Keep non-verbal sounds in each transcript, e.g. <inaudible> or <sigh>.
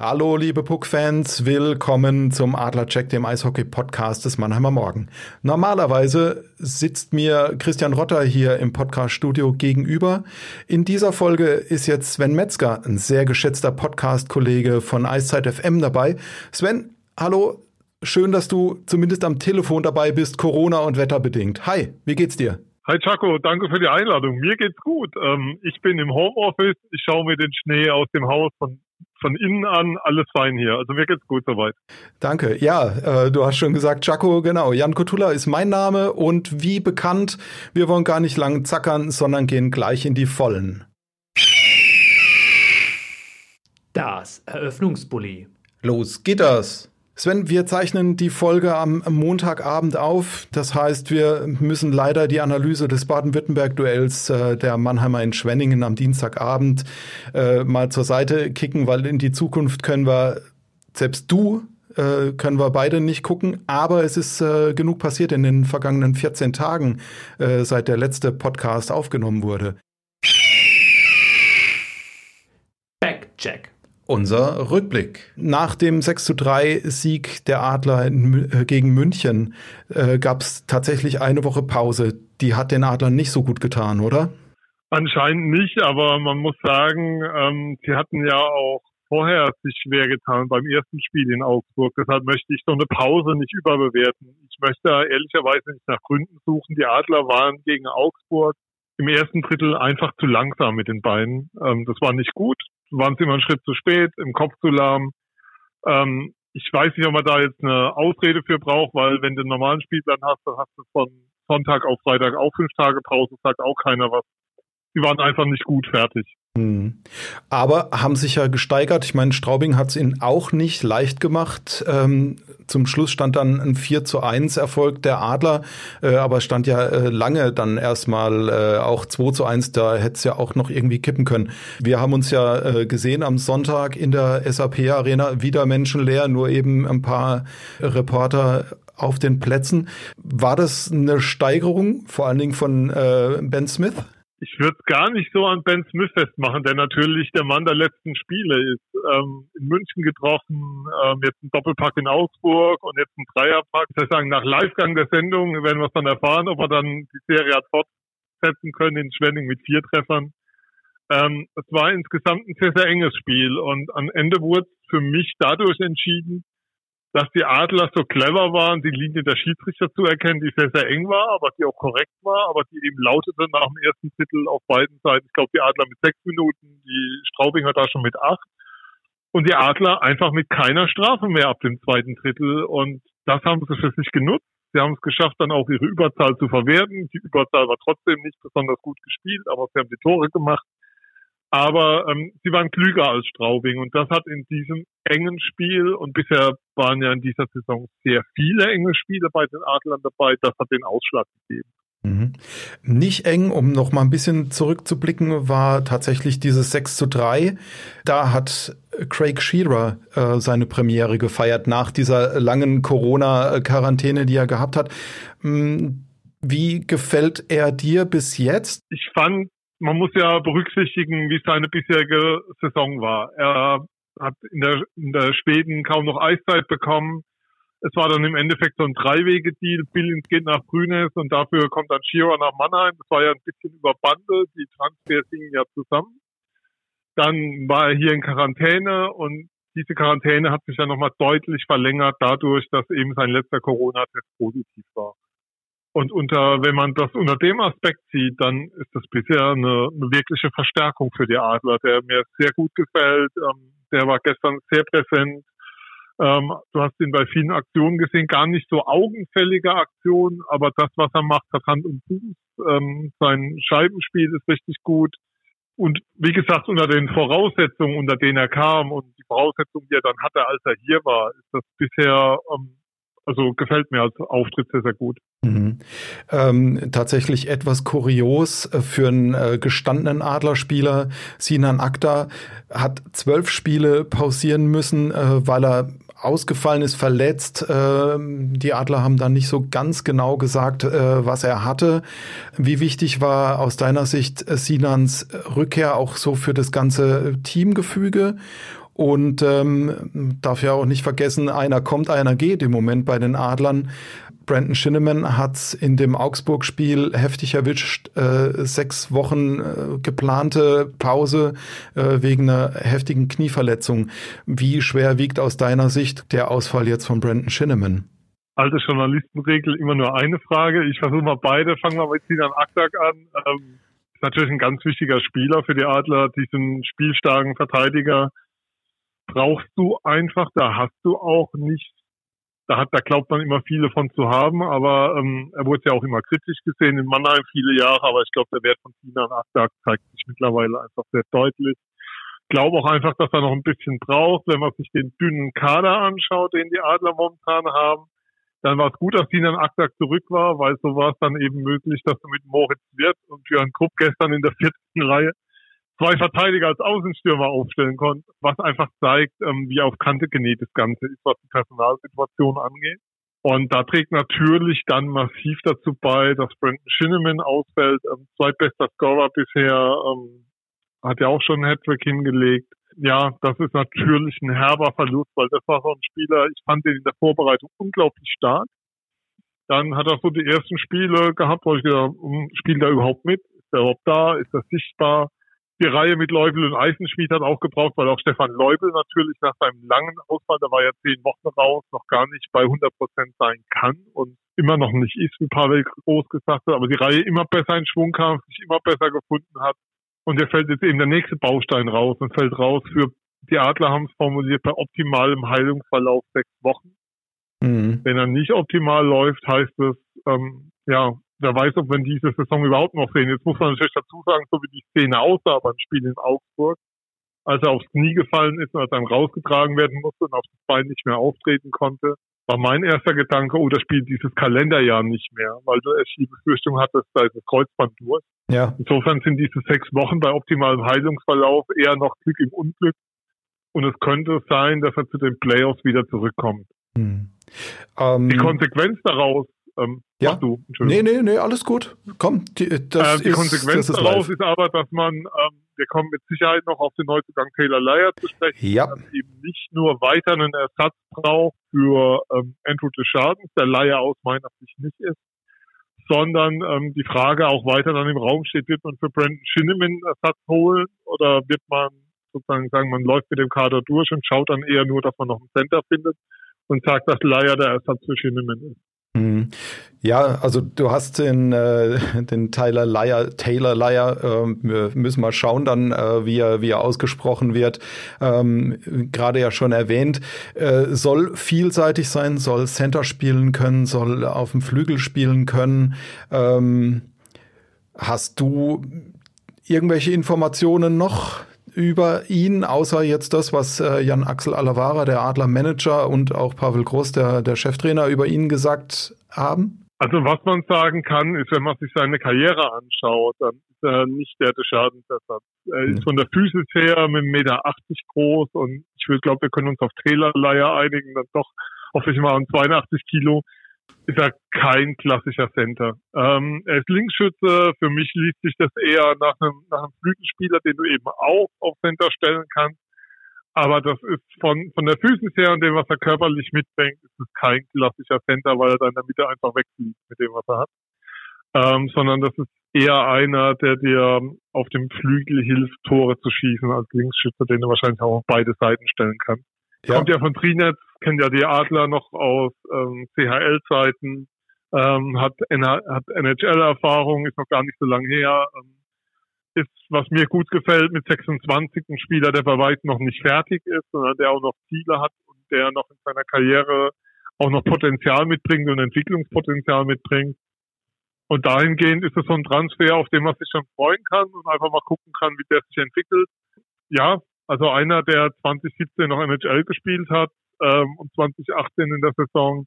Hallo, liebe Puck-Fans, willkommen zum Adlercheck, dem Eishockey-Podcast des Mannheimer Morgen. Normalerweise sitzt mir Christian Rotter hier im Podcast-Studio gegenüber. In dieser Folge ist jetzt Sven Metzger, ein sehr geschätzter Podcast-Kollege von Eiszeit FM dabei. Sven, hallo, schön, dass du zumindest am Telefon dabei bist, Corona und wetterbedingt. Hi, wie geht's dir? Hi Chaco, danke für die Einladung. Mir geht's gut. Ähm, ich bin im Homeoffice, ich schaue mir den Schnee aus dem Haus von von innen an alles fein hier. Also mir geht's gut soweit. Danke. Ja, äh, du hast schon gesagt, Chaco, genau. Jan Kotula ist mein Name und wie bekannt, wir wollen gar nicht lang zackern, sondern gehen gleich in die Vollen. Das Eröffnungsbully. Los geht das. Sven, wir zeichnen die Folge am Montagabend auf. Das heißt, wir müssen leider die Analyse des Baden-Württemberg-Duells äh, der Mannheimer in Schwenningen am Dienstagabend äh, mal zur Seite kicken, weil in die Zukunft können wir, selbst du, äh, können wir beide nicht gucken. Aber es ist äh, genug passiert in den vergangenen 14 Tagen, äh, seit der letzte Podcast aufgenommen wurde. Backcheck unser Rückblick. Nach dem 6 zu 3 Sieg der Adler in, äh, gegen München äh, gab es tatsächlich eine Woche Pause. Die hat den Adlern nicht so gut getan, oder? Anscheinend nicht, aber man muss sagen, ähm, sie hatten ja auch vorher sich schwer getan beim ersten Spiel in Augsburg. Deshalb möchte ich so eine Pause nicht überbewerten. Ich möchte ehrlicherweise nicht nach Gründen suchen. Die Adler waren gegen Augsburg im ersten Drittel einfach zu langsam mit den Beinen. Ähm, das war nicht gut waren sie immer einen Schritt zu spät, im Kopf zu lahm. Ähm, ich weiß nicht, ob man da jetzt eine Ausrede für braucht, weil wenn du einen normalen Spielplan hast, dann hast du von Sonntag auf Freitag auch fünf Tage Pause, sagt auch keiner was. Die waren einfach nicht gut fertig. Hm. Aber haben sich ja gesteigert. Ich meine, Straubing hat es ihnen auch nicht leicht gemacht. Ähm, zum Schluss stand dann ein 4 zu 1 Erfolg der Adler, äh, aber stand ja äh, lange dann erstmal äh, auch 2 zu 1. Da hätte es ja auch noch irgendwie kippen können. Wir haben uns ja äh, gesehen am Sonntag in der SAP Arena, wieder menschenleer, nur eben ein paar Reporter auf den Plätzen. War das eine Steigerung, vor allen Dingen von äh, Ben Smith? Ich würde es gar nicht so an Ben Smith festmachen, der natürlich der Mann der letzten Spiele ist. Ähm, in München getroffen, ähm, jetzt ein Doppelpack in Augsburg und jetzt ein Dreierpack. Das heißt, nach Livegang der Sendung werden wir es dann erfahren, ob er dann die Serie hat fortsetzen können in Schwenning mit vier Treffern. Ähm, es war insgesamt ein sehr, sehr enges Spiel und am Ende wurde es für mich dadurch entschieden, dass die Adler so clever waren, die Linie der Schiedsrichter zu erkennen, die sehr, sehr eng war, aber die auch korrekt war, aber die eben lautete nach dem ersten Drittel auf beiden Seiten. Ich glaube, die Adler mit sechs Minuten, die Straubinger da schon mit acht. Und die Adler einfach mit keiner Strafe mehr ab dem zweiten Drittel. Und das haben sie für sich genutzt. Sie haben es geschafft, dann auch ihre Überzahl zu verwerten. Die Überzahl war trotzdem nicht besonders gut gespielt, aber sie haben die Tore gemacht. Aber ähm, sie waren klüger als Straubing und das hat in diesem engen Spiel und bisher waren ja in dieser Saison sehr viele enge Spiele bei den Adlern dabei, das hat den Ausschlag gegeben. Mhm. Nicht eng, um noch mal ein bisschen zurückzublicken, war tatsächlich dieses 6 zu 3. Da hat Craig Shearer äh, seine Premiere gefeiert nach dieser langen Corona-Quarantäne, die er gehabt hat. Hm, wie gefällt er dir bis jetzt? Ich fand man muss ja berücksichtigen, wie seine bisherige Saison war. Er hat in der, in der Schweden kaum noch Eiszeit bekommen. Es war dann im Endeffekt so ein Dreiwege-Deal. Billings geht nach Brünes und dafür kommt dann Schierer nach Mannheim. Das war ja ein bisschen überbandelt. Die Transfers hingen ja zusammen. Dann war er hier in Quarantäne und diese Quarantäne hat sich ja nochmal deutlich verlängert dadurch, dass eben sein letzter Corona-Test positiv war. Und unter, wenn man das unter dem Aspekt sieht, dann ist das bisher eine, eine wirkliche Verstärkung für die Adler, der mir sehr gut gefällt. Ähm, der war gestern sehr präsent. Ähm, du hast ihn bei vielen Aktionen gesehen, gar nicht so augenfällige Aktionen, aber das, was er macht, hat Hand und Fuß. Ähm, sein Scheibenspiel ist richtig gut. Und wie gesagt, unter den Voraussetzungen, unter denen er kam und die Voraussetzungen, die er dann hatte, als er hier war, ist das bisher ähm, also gefällt mir als Auftritt sehr, sehr gut. Mhm. Ähm, tatsächlich etwas kurios äh, für einen äh, gestandenen Adlerspieler. Sinan Akta hat zwölf Spiele pausieren müssen, äh, weil er ausgefallen ist, verletzt. Ähm, die Adler haben dann nicht so ganz genau gesagt, äh, was er hatte. Wie wichtig war aus deiner Sicht äh, Sinans Rückkehr auch so für das ganze Teamgefüge? Und ähm, darf ja auch nicht vergessen, einer kommt, einer geht im Moment bei den Adlern. Brandon Shinneman hat's in dem Augsburg-Spiel heftig erwischt. Äh, sechs Wochen äh, geplante Pause äh, wegen einer heftigen Knieverletzung. Wie schwer wiegt aus deiner Sicht der Ausfall jetzt von Brandon Shinneman? Alte Journalistenregel, immer nur eine Frage. Ich versuche mal beide. Fangen wir mit Sinan Aktak an. Ähm, ist natürlich ein ganz wichtiger Spieler für die Adler, diesen spielstarken Verteidiger brauchst du einfach, da hast du auch nicht, da hat, da glaubt man immer viele von zu haben, aber ähm, er wurde ja auch immer kritisch gesehen in Mannheim viele Jahre, aber ich glaube, der Wert von Sinan Akdag zeigt sich mittlerweile einfach sehr deutlich. Ich glaube auch einfach, dass er noch ein bisschen braucht, wenn man sich den dünnen Kader anschaut, den die Adler momentan haben. Dann war es gut, dass Sinan Akdag zurück war, weil so war es dann eben möglich, dass du mit Moritz Wirth und Jörn Krupp gestern in der vierten Reihe zwei Verteidiger als Außenstürmer aufstellen konnte, was einfach zeigt, ähm, wie auf Kante genäht das Ganze ist, was die Personalsituation angeht. Und da trägt natürlich dann massiv dazu bei, dass Brandon Shinneman ausfällt, ähm, zweitbester Scorer bisher, ähm, hat ja auch schon einen Hattrick hingelegt. Ja, das ist natürlich ein herber Verlust, weil das war so ein Spieler, ich fand den in der Vorbereitung unglaublich stark. Dann hat er so die ersten Spiele gehabt, wo ich gedacht, hm, spielt er überhaupt mit? Ist er überhaupt da? Ist er sichtbar? Die Reihe mit Leubel und Eisenschmied hat auch gebraucht, weil auch Stefan Leubel natürlich nach seinem langen Ausfall, da war ja zehn Wochen raus, noch gar nicht bei 100 Prozent sein kann und immer noch nicht ist, wie Pavel Groß gesagt hat, aber die Reihe immer besser in Schwung kam, sich immer besser gefunden hat. Und der fällt jetzt eben der nächste Baustein raus und fällt raus für, die Adler haben es formuliert, bei optimalem Heilungsverlauf sechs Wochen. Mhm. Wenn er nicht optimal läuft, heißt es, ähm, ja, wer weiß, ob wir diese Saison überhaupt noch sehen. Jetzt muss man natürlich dazu sagen, so wie die Szene aussah beim Spiel in Augsburg, als er aufs Knie gefallen ist und als er dann rausgetragen werden musste und auf das Bein nicht mehr auftreten konnte, war mein erster Gedanke, oh, das spielt dieses Kalenderjahr nicht mehr, weil du echt die Befürchtung hattest, da ist das Kreuzband durch. Ja. Insofern sind diese sechs Wochen bei optimalem Heilungsverlauf eher noch Glück im Unglück. Und es könnte sein, dass er zu den Playoffs wieder zurückkommt. Hm. Um, die ähm, Konsequenz daraus ähm, ja. du. Nee, nee, nee, alles gut. Komm, die, das äh, die ist, Konsequenz das ist daraus ist aber, dass man, ähm, wir kommen mit Sicherheit noch auf den Neuzugang Taylor Leier zu sprechen, ja. dass eben nicht nur weiter einen Ersatz braucht für ähm, Andrew Deschardens, der Leier aus meiner Sicht nicht ist, sondern ähm, die Frage auch weiter dann im Raum steht, wird man für Brandon Shinneman Ersatz holen oder wird man sozusagen sagen, man läuft mit dem Kader durch und schaut dann eher nur, dass man noch einen Center findet und sagt, dass Leier der Ersatz für Shinneman ist. Mhm. Ja, also du hast den, äh, den Tyler Lyer, Taylor Lyer, äh, wir müssen mal schauen dann, äh, wie, er, wie er ausgesprochen wird, ähm, gerade ja schon erwähnt, äh, soll vielseitig sein, soll Center spielen können, soll auf dem Flügel spielen können. Ähm, hast du irgendwelche Informationen noch über ihn, außer jetzt das, was äh, Jan Axel Alavara, der Adler Manager und auch Pavel Groß, der, der Cheftrainer, über ihn gesagt haben? Also was man sagen kann, ist, wenn man sich seine Karriere anschaut, dann ist er nicht der Schadensersatz. Er ist von der Physis her mit 1,80 Meter groß und ich glaube, wir können uns auf Trailerleier einigen, dann doch hoffe ich mal an 82 Kilo ist er kein klassischer Center. Ähm, er ist Linksschütze. Für mich liest sich das eher nach einem, nach einem Flügelspieler, den du eben auch auf Center stellen kannst. Aber das ist von, von der Physis her und dem, was er körperlich mitbringt, ist es kein klassischer Center, weil er da in der Mitte einfach wegfliegt mit dem, was er hat. Ähm, sondern das ist eher einer, der dir auf dem Flügel hilft, Tore zu schießen als Linksschütze, den du wahrscheinlich auch auf beide Seiten stellen kannst. Ja. Kommt ja von Trinetz, kennt ja die Adler noch aus ähm, CHL-Zeiten, ähm, hat, hat NHL-Erfahrung, ist noch gar nicht so lange her. Ähm, ist, was mir gut gefällt, mit 26 ein Spieler, der bei weitem noch nicht fertig ist, sondern der auch noch Ziele hat und der noch in seiner Karriere auch noch Potenzial mitbringt und Entwicklungspotenzial mitbringt. Und dahingehend ist es so ein Transfer, auf den man sich schon freuen kann und einfach mal gucken kann, wie der sich entwickelt. Ja, also einer, der 2017 noch NHL gespielt hat ähm, und 2018 in der Saison,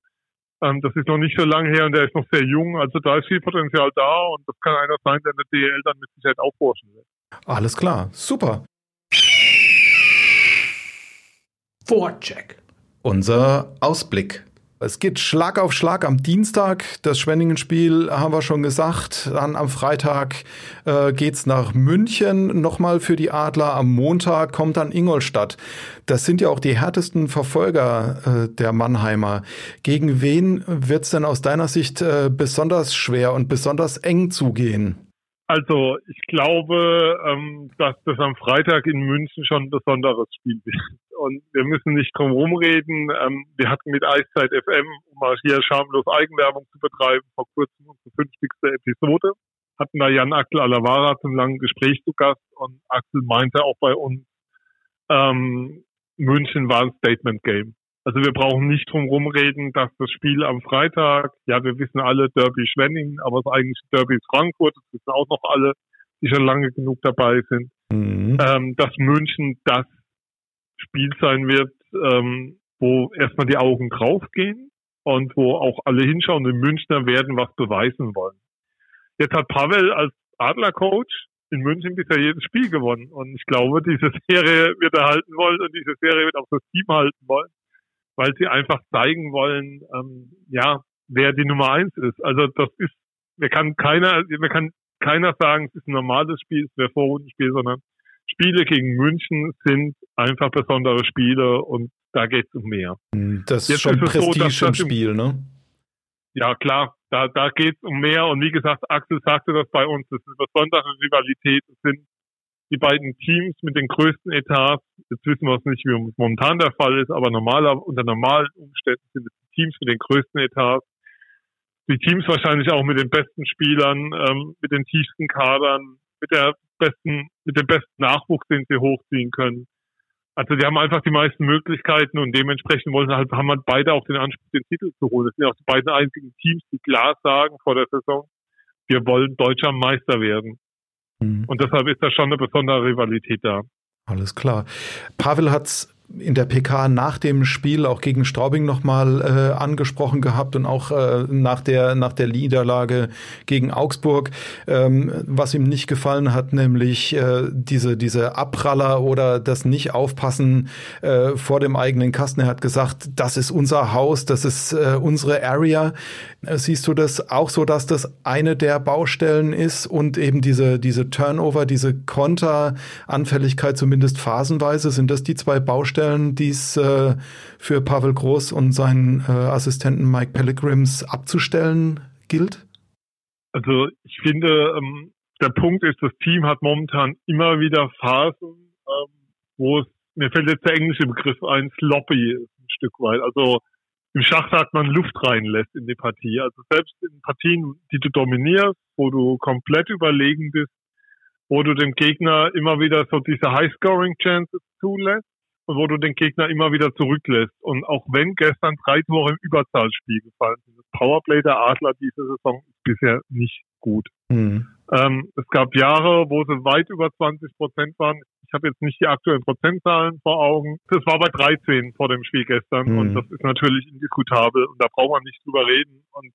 ähm, das ist noch nicht so lange her und der ist noch sehr jung. Also da ist viel Potenzial da und das kann einer sein, der in der DL dann mit Sicherheit aufforschen wird. Alles klar, super. Vorcheck. Unser Ausblick. Es geht Schlag auf Schlag am Dienstag. Das Schwenningen-Spiel haben wir schon gesagt. Dann am Freitag äh, geht's nach München nochmal für die Adler. Am Montag kommt dann Ingolstadt. Das sind ja auch die härtesten Verfolger äh, der Mannheimer. Gegen wen wird's denn aus deiner Sicht äh, besonders schwer und besonders eng zugehen? Also ich glaube, ähm, dass das am Freitag in München schon ein besonderes Spiel wird. Und wir müssen nicht drum rumreden. Ähm, wir hatten mit Eiszeit FM, um mal hier schamlos Eigenwerbung zu betreiben, vor kurzem unsere 50. Episode. Hatten da Jan Axel Alavara zum langen Gespräch zu Gast und Axel meinte auch bei uns, ähm, München war ein Statement Game. Also wir brauchen nicht drum rumreden, dass das Spiel am Freitag, ja, wir wissen alle Derby Schwenning, aber das eigentliche Derby ist Frankfurt, das wissen auch noch alle, die schon lange genug dabei sind, mhm. ähm, dass München das Spiel sein wird, ähm, wo erstmal die Augen draufgehen und wo auch alle hinschauen und Münchner werden was beweisen wollen. Jetzt hat Pavel als Adlercoach in München bisher jedes Spiel gewonnen und ich glaube, diese Serie wird er halten wollen und diese Serie wird auch das Team halten wollen weil sie einfach zeigen wollen, ähm, ja, wer die Nummer eins ist. Also das ist, mir kann keiner, mir kann keiner sagen, es ist ein normales Spiel, es wäre Vorrundenspiel, sondern Spiele gegen München sind einfach besondere Spiele und da geht es um mehr. Hm, das ist schon ist Prestige so, im Spiel, ne? Ja, klar, da, da geht es um mehr und wie gesagt, Axel sagte das bei uns, das ist eine besondere Rivalität, es sind die beiden Teams mit den größten Etats, jetzt wissen wir es nicht, wie es momentan der Fall ist, aber normaler, unter normalen Umständen sind es die Teams mit den größten Etats. Die Teams wahrscheinlich auch mit den besten Spielern, ähm, mit den tiefsten Kadern, mit der besten, mit dem besten Nachwuchs, den sie hochziehen können. Also die haben einfach die meisten Möglichkeiten und dementsprechend wollen halt, haben halt beide auch den Anspruch, den Titel zu holen. Das sind auch die beiden einzigen Teams, die klar sagen vor der Saison, wir wollen deutscher Meister werden. Mhm. Und deshalb ist da schon eine besondere Rivalität da. Alles klar. Pavel hat's in der PK nach dem Spiel auch gegen Straubing nochmal äh, angesprochen gehabt und auch äh, nach der nach der Niederlage gegen Augsburg, ähm, was ihm nicht gefallen hat, nämlich äh, diese diese Abpraller oder das nicht aufpassen äh, vor dem eigenen Kasten. Er hat gesagt, das ist unser Haus, das ist äh, unsere Area. Siehst du das auch so, dass das eine der Baustellen ist und eben diese diese Turnover, diese Konteranfälligkeit zumindest phasenweise sind das die zwei Baustellen Stellen, die äh, für Pavel Groß und seinen äh, Assistenten Mike Pellegrims abzustellen gilt? Also ich finde, ähm, der Punkt ist, das Team hat momentan immer wieder Phasen, ähm, wo es, mir fällt jetzt der englische Begriff ein, sloppy ist ein Stück weit. Also im Schach sagt man Luft reinlässt in die Partie. Also selbst in Partien, die du dominierst, wo du komplett überlegen bist, wo du dem Gegner immer wieder so diese High-Scoring-Chances zulässt, wo du den Gegner immer wieder zurücklässt. Und auch wenn gestern drei Tore im Überzahlspiel gefallen sind, das Powerplay der Adler diese Saison ist bisher nicht gut. Mhm. Ähm, es gab Jahre, wo sie weit über 20 Prozent waren. Ich habe jetzt nicht die aktuellen Prozentzahlen vor Augen. Das war bei 13 vor dem Spiel gestern mhm. und das ist natürlich indiskutabel und da braucht man nicht drüber reden. Und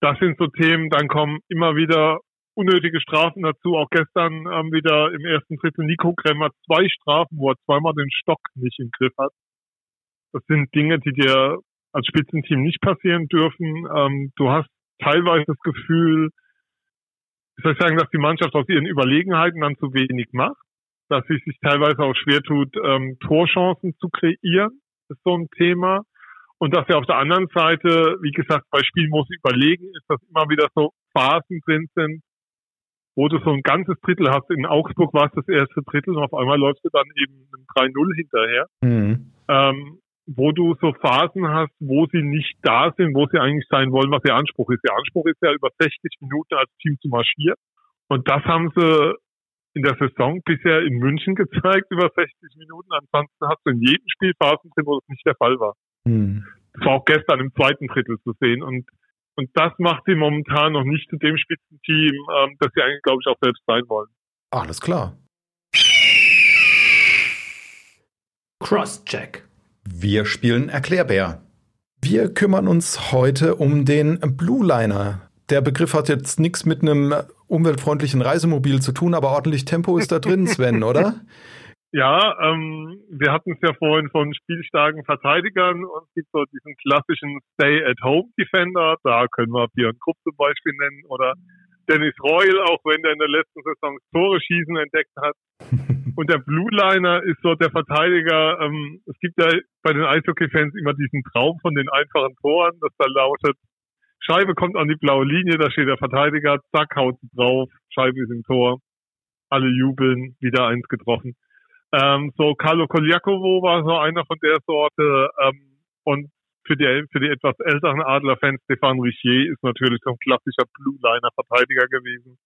das sind so Themen, dann kommen immer wieder unnötige Strafen dazu. Auch gestern ähm, wieder im ersten Drittel Nico Kremmer zwei Strafen, wo er zweimal den Stock nicht im Griff hat. Das sind Dinge, die dir als Spitzenteam nicht passieren dürfen. Ähm, du hast teilweise das Gefühl, ich soll sagen, dass die Mannschaft aus ihren Überlegenheiten dann zu wenig macht, dass sie sich teilweise auch schwer tut, ähm, Torchancen zu kreieren, ist so ein Thema. Und dass sie auf der anderen Seite, wie gesagt, bei Spielen, wo sie überlegen ist, dass immer wieder so Phasen drin sind, wo du so ein ganzes Drittel hast. In Augsburg war es das erste Drittel und auf einmal läufst du dann eben ein 3-0 hinterher. Mhm. Ähm, wo du so Phasen hast, wo sie nicht da sind, wo sie eigentlich sein wollen, was ihr Anspruch ist. Ihr Anspruch ist ja über 60 Minuten als Team zu marschieren. Und das haben sie in der Saison bisher in München <laughs> gezeigt, über 60 Minuten. Ansonsten hast du in jedem Spiel Phasen drin, wo das nicht der Fall war. Hm. Das war auch gestern im zweiten Drittel zu sehen. Und, und das macht sie momentan noch nicht zu dem Spitzenteam, ähm, das sie eigentlich, glaube ich, auch selbst sein wollen. Alles klar. Crosscheck. Wir spielen Erklärbär. Wir kümmern uns heute um den Blue Liner. Der Begriff hat jetzt nichts mit einem umweltfreundlichen Reisemobil zu tun, aber ordentlich Tempo ist da drin, <laughs> Sven, oder? Ja, ähm, wir hatten es ja vorhin von spielstarken Verteidigern und es gibt so diesen klassischen Stay-at-Home-Defender. Da können wir Björn Krupp zum Beispiel nennen oder Dennis Royal, auch wenn der in der letzten Saison Tore schießen entdeckt hat. <laughs> Und der Blue Liner ist so der Verteidiger. Ähm, es gibt ja bei den Eishockey-Fans immer diesen Traum von den einfachen Toren, das da lautet, Scheibe kommt an die blaue Linie, da steht der Verteidiger, zack, haut sie drauf, Scheibe ist im Tor, alle jubeln, wieder eins getroffen. Ähm, so Carlo Koliakovo war so einer von der Sorte ähm, und für die, für die etwas älteren Adlerfans Stefan Richier ist natürlich so ein klassischer Blue-Liner-Verteidiger gewesen.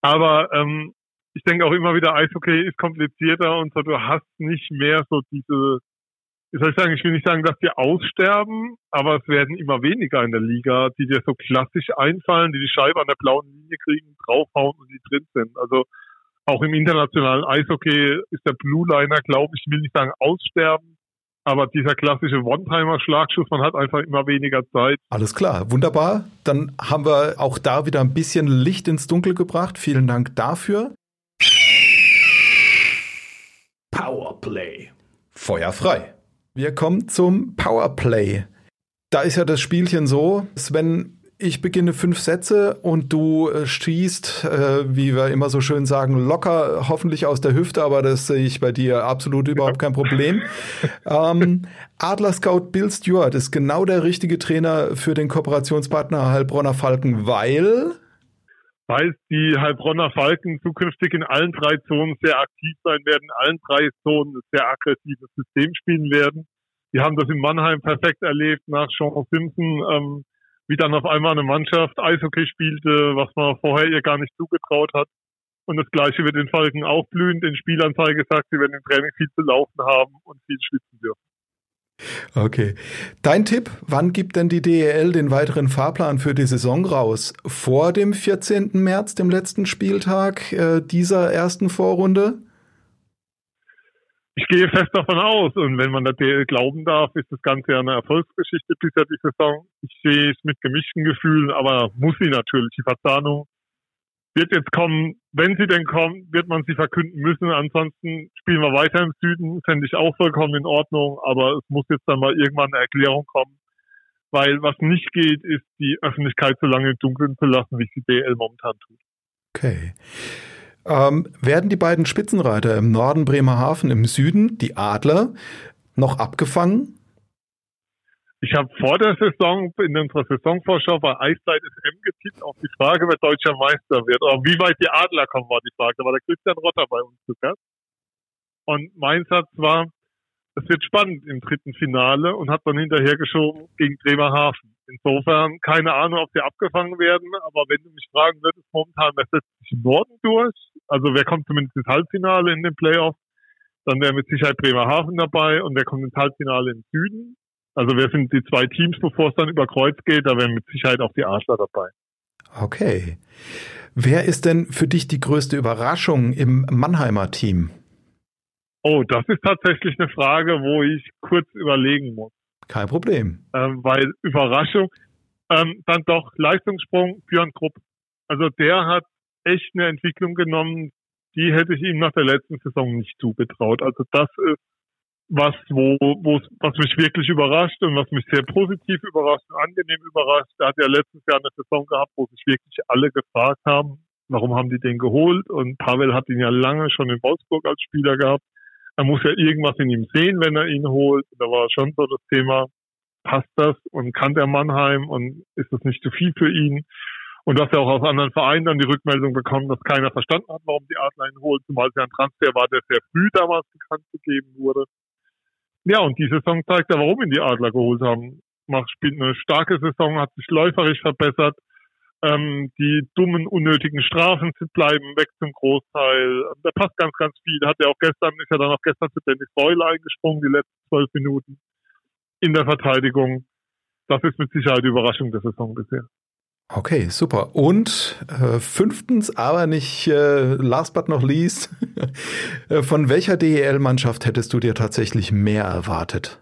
Aber ähm, ich denke auch immer wieder, Eishockey ist komplizierter und so, du hast nicht mehr so diese, wie soll ich sagen, ich will nicht sagen, dass die aussterben, aber es werden immer weniger in der Liga, die dir so klassisch einfallen, die die Scheibe an der blauen Linie kriegen, draufhauen und die drin sind. Also auch im internationalen Eishockey ist der Blue Liner, glaube ich, will nicht sagen aussterben, aber dieser klassische One-Timer-Schlagschuss, man hat einfach immer weniger Zeit. Alles klar, wunderbar. Dann haben wir auch da wieder ein bisschen Licht ins Dunkel gebracht. Vielen Dank dafür. Powerplay. Feuer frei. Wir kommen zum Powerplay. Da ist ja das Spielchen so, Sven, ich beginne fünf Sätze und du äh, schießt, äh, wie wir immer so schön sagen, locker, hoffentlich aus der Hüfte, aber das sehe ich bei dir absolut überhaupt kein Problem. <laughs> ähm, Adler Scout Bill Stewart ist genau der richtige Trainer für den Kooperationspartner Heilbronner Falken, weil weil die Heilbronner Falken zukünftig in allen drei Zonen sehr aktiv sein werden, in allen drei Zonen ein sehr aggressives System spielen werden. Die haben das in Mannheim perfekt erlebt nach Sean Simpson, ähm, wie dann auf einmal eine Mannschaft Eishockey spielte, was man vorher ihr gar nicht zugetraut hat. Und das Gleiche wird den Falken auch blühen. Den Spielanzeige sagt, sie werden im Training viel zu laufen haben und viel schwitzen dürfen. Okay. Dein Tipp, wann gibt denn die DEL den weiteren Fahrplan für die Saison raus? Vor dem 14. März, dem letzten Spieltag äh, dieser ersten Vorrunde? Ich gehe fest davon aus. Und wenn man der DL glauben darf, ist das Ganze ja eine Erfolgsgeschichte bisher die Saison. Ich sehe es mit gemischten Gefühlen, aber muss sie natürlich. Die Verzahnung wird jetzt kommen. Wenn sie denn kommt, wird man sie verkünden müssen. Ansonsten spielen wir weiter im Süden. Fände ich auch vollkommen in Ordnung. Aber es muss jetzt dann mal irgendwann eine Erklärung kommen. Weil was nicht geht, ist die Öffentlichkeit so lange Dunkeln zu lassen, wie es die DL momentan tut. Okay. Ähm, werden die beiden Spitzenreiter im Norden Bremerhaven, im Süden, die Adler, noch abgefangen? Ich habe vor der Saison in unserer Saisonvorschau bei Eiszeit SM getippt auf die Frage, wer deutscher Meister wird. Aber wie weit die Adler kommen, war die Frage. Da war der Christian Rotter bei uns zu Gast. Und mein Satz war, es wird spannend im dritten Finale und hat dann hinterhergeschoben gegen Bremerhaven. Insofern keine Ahnung, ob sie abgefangen werden, aber wenn du mich fragen würdest, momentan, wer setzt sich im Norden durch? Also wer kommt zumindest ins Halbfinale in den Playoffs? Dann wäre mit Sicherheit Bremerhaven dabei und wer kommt ins Halbfinale im Süden? Also wer sind die zwei Teams, bevor es dann über Kreuz geht? Da wären mit Sicherheit auch die Adler dabei. Okay. Wer ist denn für dich die größte Überraschung im Mannheimer Team? Oh, das ist tatsächlich eine Frage, wo ich kurz überlegen muss. Kein Problem. Ähm, weil Überraschung, ähm, dann doch Leistungssprung Björn Krupp. Also der hat echt eine Entwicklung genommen, die hätte ich ihm nach der letzten Saison nicht zugetraut. Also das ist was, wo, wo, was mich wirklich überrascht und was mich sehr positiv überrascht und angenehm überrascht. Er hat ja letztes Jahr eine Saison gehabt, wo sich wirklich alle gefragt haben, warum haben die den geholt? Und Pavel hat ihn ja lange schon in Wolfsburg als Spieler gehabt er muss ja irgendwas in ihm sehen, wenn er ihn holt. Da war schon so das Thema, passt das und kann der Mannheim und ist das nicht zu viel für ihn? Und dass er auch aus anderen Vereinen dann die Rückmeldung bekommen, dass keiner verstanden hat, warum die Adler ihn holt, zumal es ja ein Transfer war, der sehr früh damals bekannt gegeben wurde. Ja, und die Saison zeigt ja, warum ihn die Adler geholt haben. Macht, spielt eine starke Saison, hat sich läuferisch verbessert, Ähm, die dummen, unnötigen Strafen bleiben weg zum Großteil. Da passt ganz, ganz viel. Hat ja auch gestern, ist ja dann auch gestern zu Dennis Reul eingesprungen, die letzten zwölf Minuten in der Verteidigung. Das ist mit Sicherheit die Überraschung der Saison bisher. Okay, super. Und äh, fünftens, aber nicht äh, last but not least, <laughs> äh, von welcher DEL-Mannschaft hättest du dir tatsächlich mehr erwartet?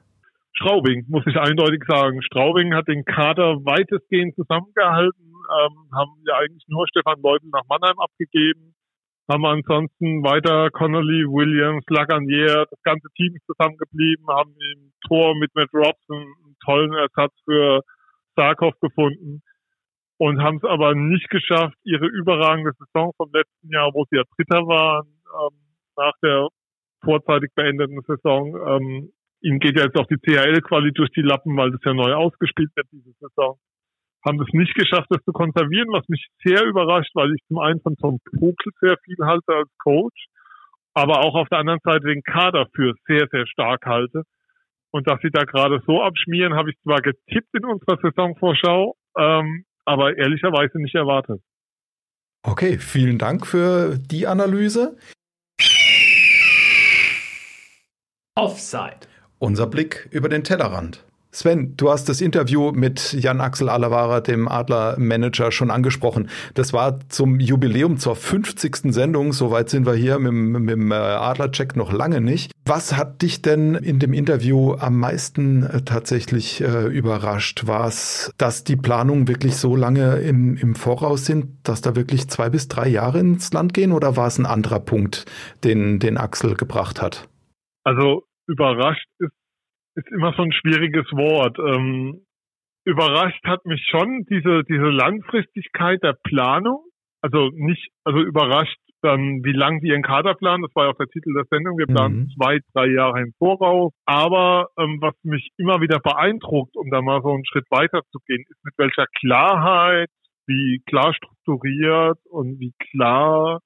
Straubing, muss ich eindeutig sagen. Straubing hat den Kader weitestgehend zusammengehalten, ähm, haben ja eigentlich nur Stefan Leutl nach Mannheim abgegeben, haben ansonsten weiter Connolly, Williams, Lagunier, das ganze Team ist zusammengeblieben, haben im Tor mit Matt Robson einen tollen Ersatz für Sarkov gefunden und haben es aber nicht geschafft, ihre überragende Saison vom letzten Jahr, wo sie ja Dritter waren, ähm, nach der vorzeitig beendeten Saison, ähm, ihnen geht ja jetzt auch die CHL-Quali durch die Lappen, weil das ja neu ausgespielt wird diese Saison haben es nicht geschafft, das zu konservieren, was mich sehr überrascht, weil ich zum einen von Tom Vogel sehr viel halte als Coach, aber auch auf der anderen Seite den Kader für sehr, sehr stark halte. Und dass sie da gerade so abschmieren, habe ich zwar getippt in unserer Saisonvorschau, ähm, aber ehrlicherweise nicht erwartet. Okay, vielen Dank für die Analyse. Offside. Unser Blick über den Tellerrand. Sven, du hast das Interview mit Jan-Axel Alavara, dem Adler-Manager, schon angesprochen. Das war zum Jubiläum zur 50. Sendung. Soweit sind wir hier mit, mit dem äh, Adler-Check noch lange nicht. Was hat dich denn in dem Interview am meisten äh, tatsächlich äh, überrascht? War es, dass die Planungen wirklich so lange im, im Voraus sind, dass da wirklich zwei bis drei Jahre ins Land gehen? Oder war es ein anderer Punkt, den, den Axel gebracht hat? Also überrascht ist ist immer so ein schwieriges Wort. Ähm, überrascht hat mich schon diese, diese Langfristigkeit der Planung. Also nicht, also überrascht, ähm, wie lang die ihren Kader planen. Das war ja auch der Titel der Sendung. Wir planen mhm. zwei, drei Jahre im Voraus. Aber ähm, was mich immer wieder beeindruckt, um da mal so einen Schritt weiter zu gehen, ist mit welcher Klarheit, wie klar strukturiert und wie klar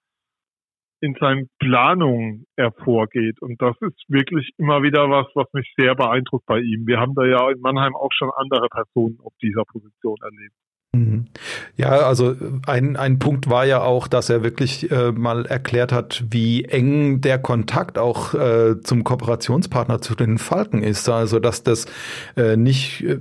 in seinen Planungen hervorgeht. Und das ist wirklich immer wieder was, was mich sehr beeindruckt bei ihm. Wir haben da ja in Mannheim auch schon andere Personen auf dieser Position erlebt. Mhm. Ja, also ein, ein Punkt war ja auch, dass er wirklich äh, mal erklärt hat, wie eng der Kontakt auch äh, zum Kooperationspartner zu den Falken ist. Also dass das äh, nicht äh,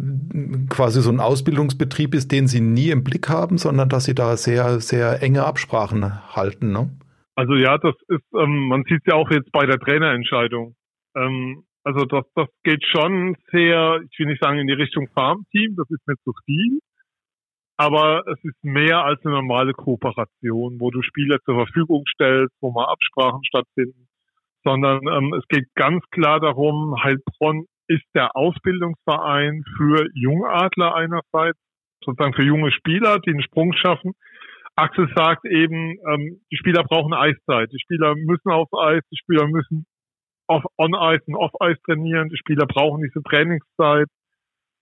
quasi so ein Ausbildungsbetrieb ist, den sie nie im Blick haben, sondern dass sie da sehr, sehr enge Absprachen halten. Ne? Also ja, das ist, ähm, man sieht ja auch jetzt bei der Trainerentscheidung. Ähm, also das, das geht schon sehr, ich will nicht sagen in die Richtung Farmteam, das ist nicht so viel, aber es ist mehr als eine normale Kooperation, wo du Spieler zur Verfügung stellst, wo mal Absprachen stattfinden, sondern ähm, es geht ganz klar darum, Heilbronn ist der Ausbildungsverein für Jungadler einerseits, sozusagen für junge Spieler, die einen Sprung schaffen, Axel sagt eben, ähm, die Spieler brauchen Eiszeit. Die Spieler müssen auf Eis, die Spieler müssen auf On-Eis und Off-Eis trainieren. Die Spieler brauchen diese Trainingszeit.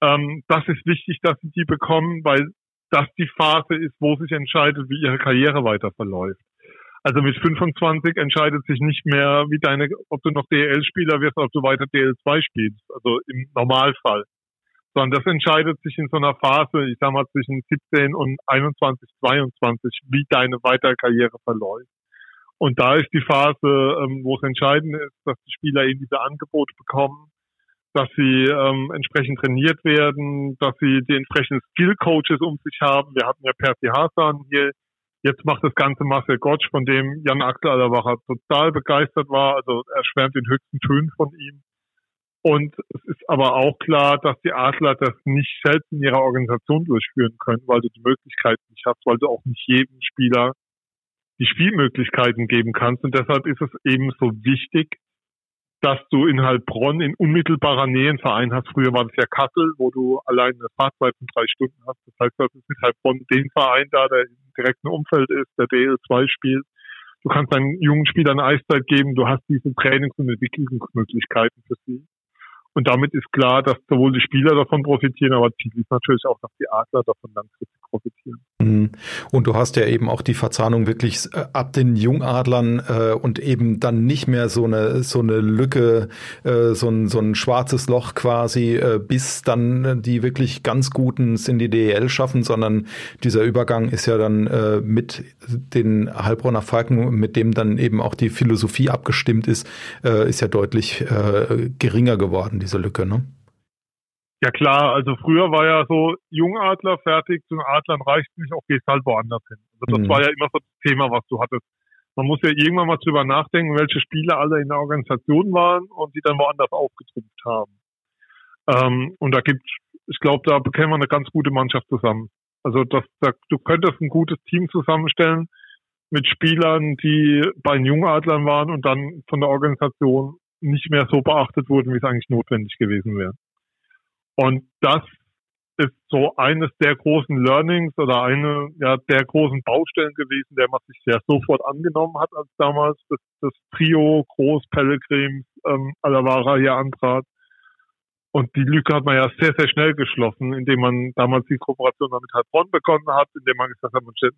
Ähm, das ist wichtig, dass sie die bekommen, weil das die Phase ist, wo sich entscheidet, wie ihre Karriere weiter verläuft. Also mit 25 entscheidet sich nicht mehr, wie deine, ob du noch DL-Spieler wirst, ob du weiter DL2 spielst. Also im Normalfall sondern das entscheidet sich in so einer Phase, ich sag mal zwischen 17 und 21, 22, wie deine weitere Karriere verläuft. Und da ist die Phase, ähm, wo es entscheidend ist, dass die Spieler eben diese Angebote bekommen, dass sie ähm, entsprechend trainiert werden, dass sie die entsprechenden Skill-Coaches um sich haben. Wir hatten ja Percy Hasan hier. Jetzt macht das Ganze Marcel Gottsch, von dem Jan Axel Allerwacher total begeistert war. Also er schwärmt in höchsten Tönen von ihm. Und es ist aber auch klar, dass die Adler das nicht selbst in ihrer Organisation durchführen können, weil du die Möglichkeiten nicht hast, weil du auch nicht jedem Spieler die Spielmöglichkeiten geben kannst. Und deshalb ist es eben so wichtig, dass du in Heilbronn in unmittelbarer Nähe einen Verein hast. Früher war das ja Kassel, wo du allein eine Fahrzeit von drei Stunden hast. Das heißt, das ist mit Heilbronn den Verein da, der im direkten Umfeld ist, der DL2 spielt. Du kannst deinen jungen Spielern Eiszeit geben. Du hast diese Trainings- und Entwicklungsmöglichkeiten für sie. Und damit ist klar, dass sowohl die Spieler davon profitieren, aber natürlich auch, dass die Adler davon langfristig profitieren. Mhm. Und du hast ja eben auch die Verzahnung wirklich äh, ab den Jungadlern äh, und eben dann nicht mehr so eine so eine Lücke, äh, so ein so ein schwarzes Loch quasi, äh, bis dann die wirklich ganz guten es in die DEL schaffen, sondern dieser Übergang ist ja dann äh, mit den Heilbronner Falken, mit dem dann eben auch die Philosophie abgestimmt ist, äh, ist ja deutlich äh, geringer geworden diese Lücke, ne? Ja klar, also früher war ja so, Jungadler fertig, zu Adlern reicht nicht, auch gehst halt woanders hin. Also das mhm. war ja immer so das Thema, was du hattest. Man muss ja irgendwann mal drüber nachdenken, welche Spieler alle in der Organisation waren und die dann woanders aufgetrumpft haben. Ähm, und da gibt, ich glaube, da bekämen wir eine ganz gute Mannschaft zusammen. Also das, da, du könntest ein gutes Team zusammenstellen mit Spielern, die bei den Jungadlern waren und dann von der Organisation nicht mehr so beachtet wurden, wie es eigentlich notwendig gewesen wäre. Und das ist so eines der großen Learnings oder eine ja, der großen Baustellen gewesen, der man sich ja sofort angenommen hat, als damals das, das Trio Groß Pellegrims ähm, Alavara hier antrat. Und die Lücke hat man ja sehr, sehr schnell geschlossen, indem man damals die Kooperation mit Heilbronn begonnen hat, indem man gesagt hat, man stellt,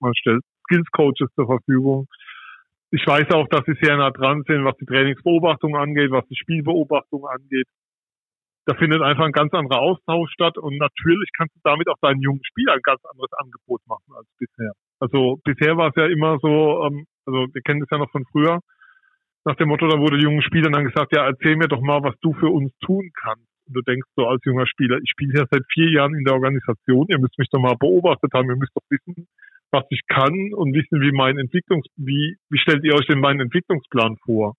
man stellt Skills Coaches zur Verfügung. Ich weiß auch, dass sie sehr nah dran sind, was die Trainingsbeobachtung angeht, was die Spielbeobachtung angeht da findet einfach ein ganz anderer Austausch statt und natürlich kannst du damit auch deinen jungen Spielern ein ganz anderes Angebot machen als bisher. Also bisher war es ja immer so, ähm, also wir kennen das ja noch von früher, nach dem Motto, da wurde jungen Spielern dann gesagt, ja, erzähl mir doch mal, was du für uns tun kannst. Und du denkst so als junger Spieler, ich spiele ja seit vier Jahren in der Organisation, ihr müsst mich doch mal beobachtet haben, ihr müsst doch wissen, was ich kann und wissen, wie mein Entwicklungs, wie, wie stellt ihr euch denn meinen Entwicklungsplan vor?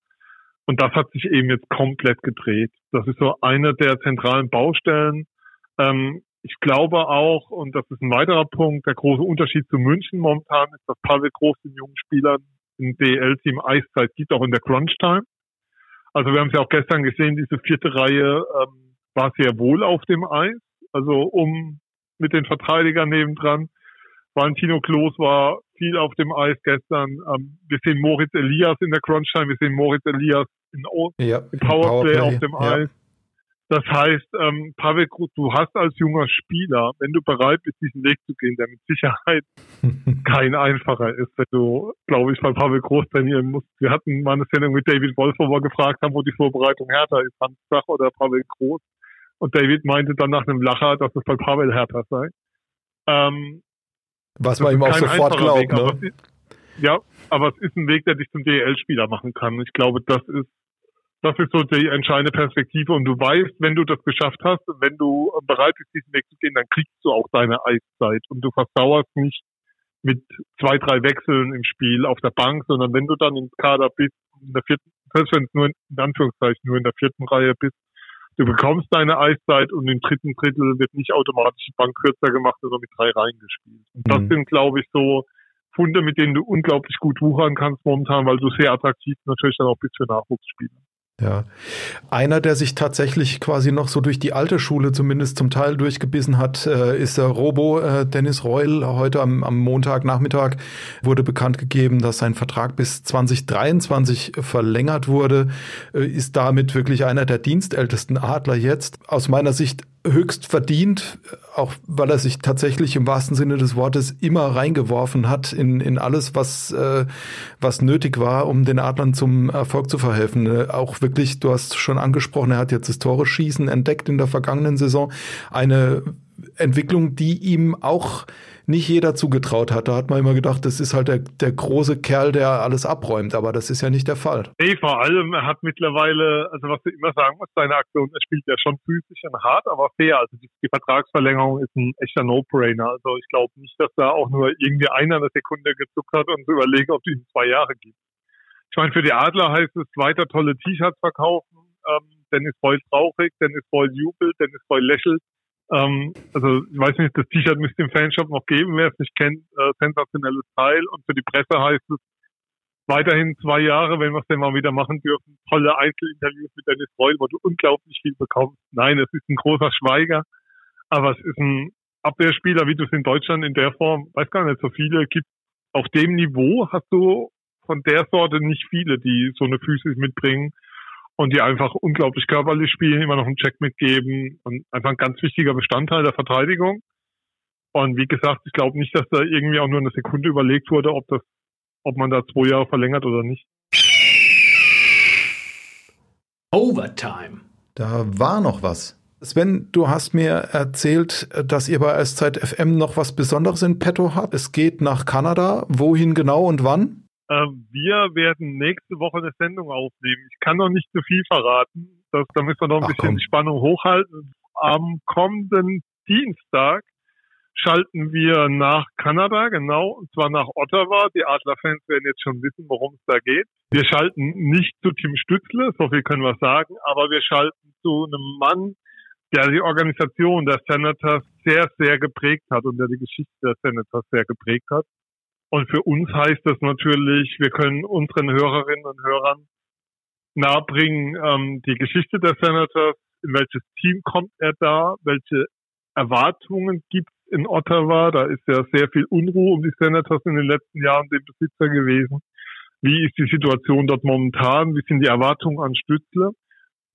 Und das hat sich eben jetzt komplett gedreht. Das ist so eine der zentralen Baustellen. Ähm, ich glaube auch, und das ist ein weiterer Punkt, der große Unterschied zu München momentan ist, dass Pavel Groß den jungen Spielern im DL-Team Eiszeit gibt, auch in der Crunch-Time. Also wir haben es ja auch gestern gesehen, diese vierte Reihe ähm, war sehr wohl auf dem Eis. Also um mit den Verteidigern nebendran. Valentino Klos war viel auf dem Eis gestern. Ähm, wir sehen Moritz Elias in der Crunchtime, wir sehen Moritz Elias in, o ja, im Powerplay, Powerplay, auf dem ja. Eis. Das heißt, ähm, Pavel Krug, du hast als junger Spieler, wenn du bereit bist, diesen Weg zu gehen, der mit Sicherheit <laughs> kein einfacher ist, wenn du, glaube ich, bei Pavel Groß trainieren musst. Wir hatten mal eine Sendung mit David Wolf, wo wir gefragt haben, wo die Vorbereitung härter ist, Hans Sach oder Pavel Groß. Und David meinte dann nach einem Lacher, dass es bei Pavel härter sei. Ähm, was man ihm auch sofort glaubt, Weg, ne? Ist, ja, aber es ist ein Weg, der dich zum DL-Spieler machen kann. Ich glaube, das ist, das ist so die entscheidende Perspektive. Und du weißt, wenn du das geschafft hast, wenn du bereit bist, diesen Weg zu gehen, dann kriegst du auch deine Eiszeit. Und du versauerst nicht mit zwei, drei Wechseln im Spiel auf der Bank, sondern wenn du dann im Kader bist, in der vierten, selbst wenn es nur in, in Anführungszeichen nur in der vierten Reihe bist, du bekommst deine Eiszeit und im dritten Drittel wird nicht automatisch die Bank kürzer gemacht, sondern mit drei Reihen gespielt. Und das mhm. sind, glaube ich, so Funde, mit denen du unglaublich gut wuchern kannst momentan, weil du sehr attraktiv natürlich dann auch bist für Nachwuchsspieler. Ja. Einer, der sich tatsächlich quasi noch so durch die alte Schule zumindest zum Teil durchgebissen hat, äh, ist der Robo äh, Dennis Reul. Heute am, am Montagnachmittag wurde bekannt gegeben, dass sein Vertrag bis 2023 verlängert wurde. Äh, ist damit wirklich einer der dienstältesten Adler jetzt. Aus meiner Sicht höchst verdient, auch weil er sich tatsächlich im wahrsten Sinne des Wortes immer reingeworfen hat in, in alles, was, äh, was nötig war, um den Adlern zum Erfolg zu verhelfen. Äh, auch wirklich, du hast schon angesprochen, er hat jetzt das Tore schießen entdeckt in der vergangenen Saison. Eine Entwicklung, die ihm auch nicht jeder zugetraut hat. Da hat man immer gedacht, das ist halt der, der große Kerl, der alles abräumt, aber das ist ja nicht der Fall. Nee, vor allem, er hat mittlerweile, also was du immer sagen musst, seine Aktion, er spielt ja schon physisch und hart, aber fair. Also die, die Vertragsverlängerung ist ein echter No-Brainer. Also ich glaube nicht, dass da auch nur irgendwie einer eine Sekunde gezuckt hat und überlegen, ob die ihm zwei Jahre gibt. Ich meine, für die Adler heißt es weiter tolle T-Shirts verkaufen. Ähm, Dennis Reul traurig, Dennis Reul jubelt, Dennis Reul lächelt. Ähm, also ich weiß nicht, das T-Shirt müsste im Fanshop noch geben, wer es nicht kennt. Äh, sensationelles Teil. Und für die Presse heißt es weiterhin zwei Jahre, wenn wir es denn mal wieder machen dürfen. Tolle Einzelinterviews mit Dennis Reul, wo du unglaublich viel bekommst. Nein, es ist ein großer Schweiger, aber es ist ein Abwehrspieler, wie du es in Deutschland in der Form, weiß gar nicht, so viele gibt. Auf dem Niveau hast du von der Sorte nicht viele, die so eine Physis mitbringen und die einfach unglaublich körperlich spielen, immer noch einen Check mitgeben und einfach ein ganz wichtiger Bestandteil der Verteidigung. Und wie gesagt, ich glaube nicht, dass da irgendwie auch nur eine Sekunde überlegt wurde, ob das, ob man da zwei Jahre verlängert oder nicht. Overtime. Da war noch was. Sven, du hast mir erzählt, dass ihr bei SZ FM noch was Besonderes in petto habt. Es geht nach Kanada. Wohin genau und wann? Äh, wir werden nächste Woche eine Sendung aufnehmen. Ich kann noch nicht zu viel verraten. Das, da müssen wir noch ein Ach, bisschen komm. die Spannung hochhalten. Am kommenden Dienstag schalten wir nach Kanada, genau, und zwar nach Ottawa. Die Adlerfans werden jetzt schon wissen, worum es da geht. Wir schalten nicht zu Tim Stützle, so viel können wir sagen, aber wir schalten zu einem Mann, der die Organisation der Senators sehr, sehr geprägt hat und der die Geschichte der Senators sehr geprägt hat. Und für uns heißt das natürlich, wir können unseren Hörerinnen und Hörern nahebringen, ähm, die Geschichte der Senators, in welches Team kommt er da, welche Erwartungen gibt es in Ottawa. Da ist ja sehr viel Unruhe um die Senators in den letzten Jahren den Besitzer gewesen. Wie ist die Situation dort momentan? Wie sind die Erwartungen an Stützle?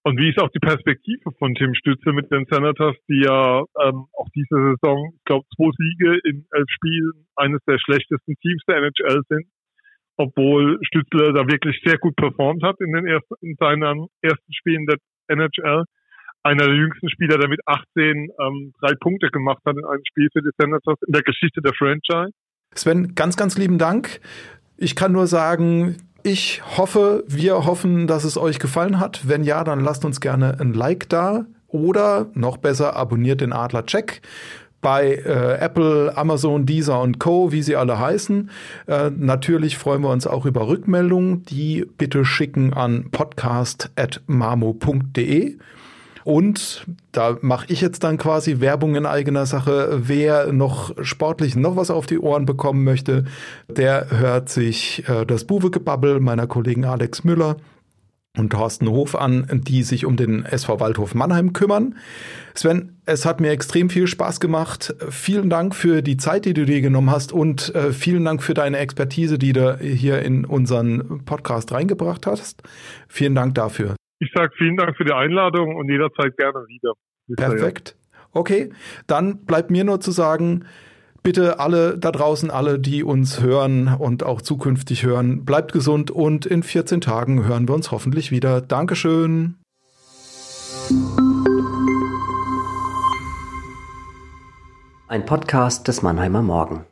Und wie ist auch die Perspektive von Tim Stützle mit den Senators, die ja ähm, auch diese Saison, ich glaube, zwei Siege in elf Spielen, eines der schlechtesten Teams der NHL sind, obwohl Stützle da wirklich sehr gut performt hat in den ersten, in seinen ersten Spielen der NHL. Einer der jüngsten Spieler, der mit 18 ähm, drei Punkte gemacht hat in einem Spiel für die Senators in der Geschichte der Franchise. Sven, ganz, ganz lieben Dank. Ich kann nur sagen, ich hoffe, wir hoffen, dass es euch gefallen hat. Wenn ja, dann lasst uns gerne ein Like da oder noch besser abonniert den Adler Check bei äh, Apple, Amazon, Deezer und Co., wie sie alle heißen. Äh, natürlich freuen wir uns auch über Rückmeldungen, die bitte schicken an podcast.mamo.de. Und da mache ich jetzt dann quasi Werbung in eigener Sache. Wer noch sportlich noch was auf die Ohren bekommen möchte, der hört sich äh, das Buwegebabbel meiner Kollegen Alex Müller und Thorsten Hof an, die sich um den SV Waldhof Mannheim kümmern. Sven, es hat mir extrem viel Spaß gemacht. Vielen Dank für die Zeit, die du dir genommen hast und äh, vielen Dank für deine Expertise, die du hier in unseren Podcast reingebracht hast. Vielen Dank dafür. Ich sage vielen Dank für die Einladung und jederzeit gerne wieder. Perfekt. Okay, dann bleibt mir nur zu sagen, bitte alle da draußen, alle, die uns hören und auch zukünftig hören, bleibt gesund und in 14 Tagen hören wir uns hoffentlich wieder. Dankeschön. Ein Podcast des Mannheimer Morgen.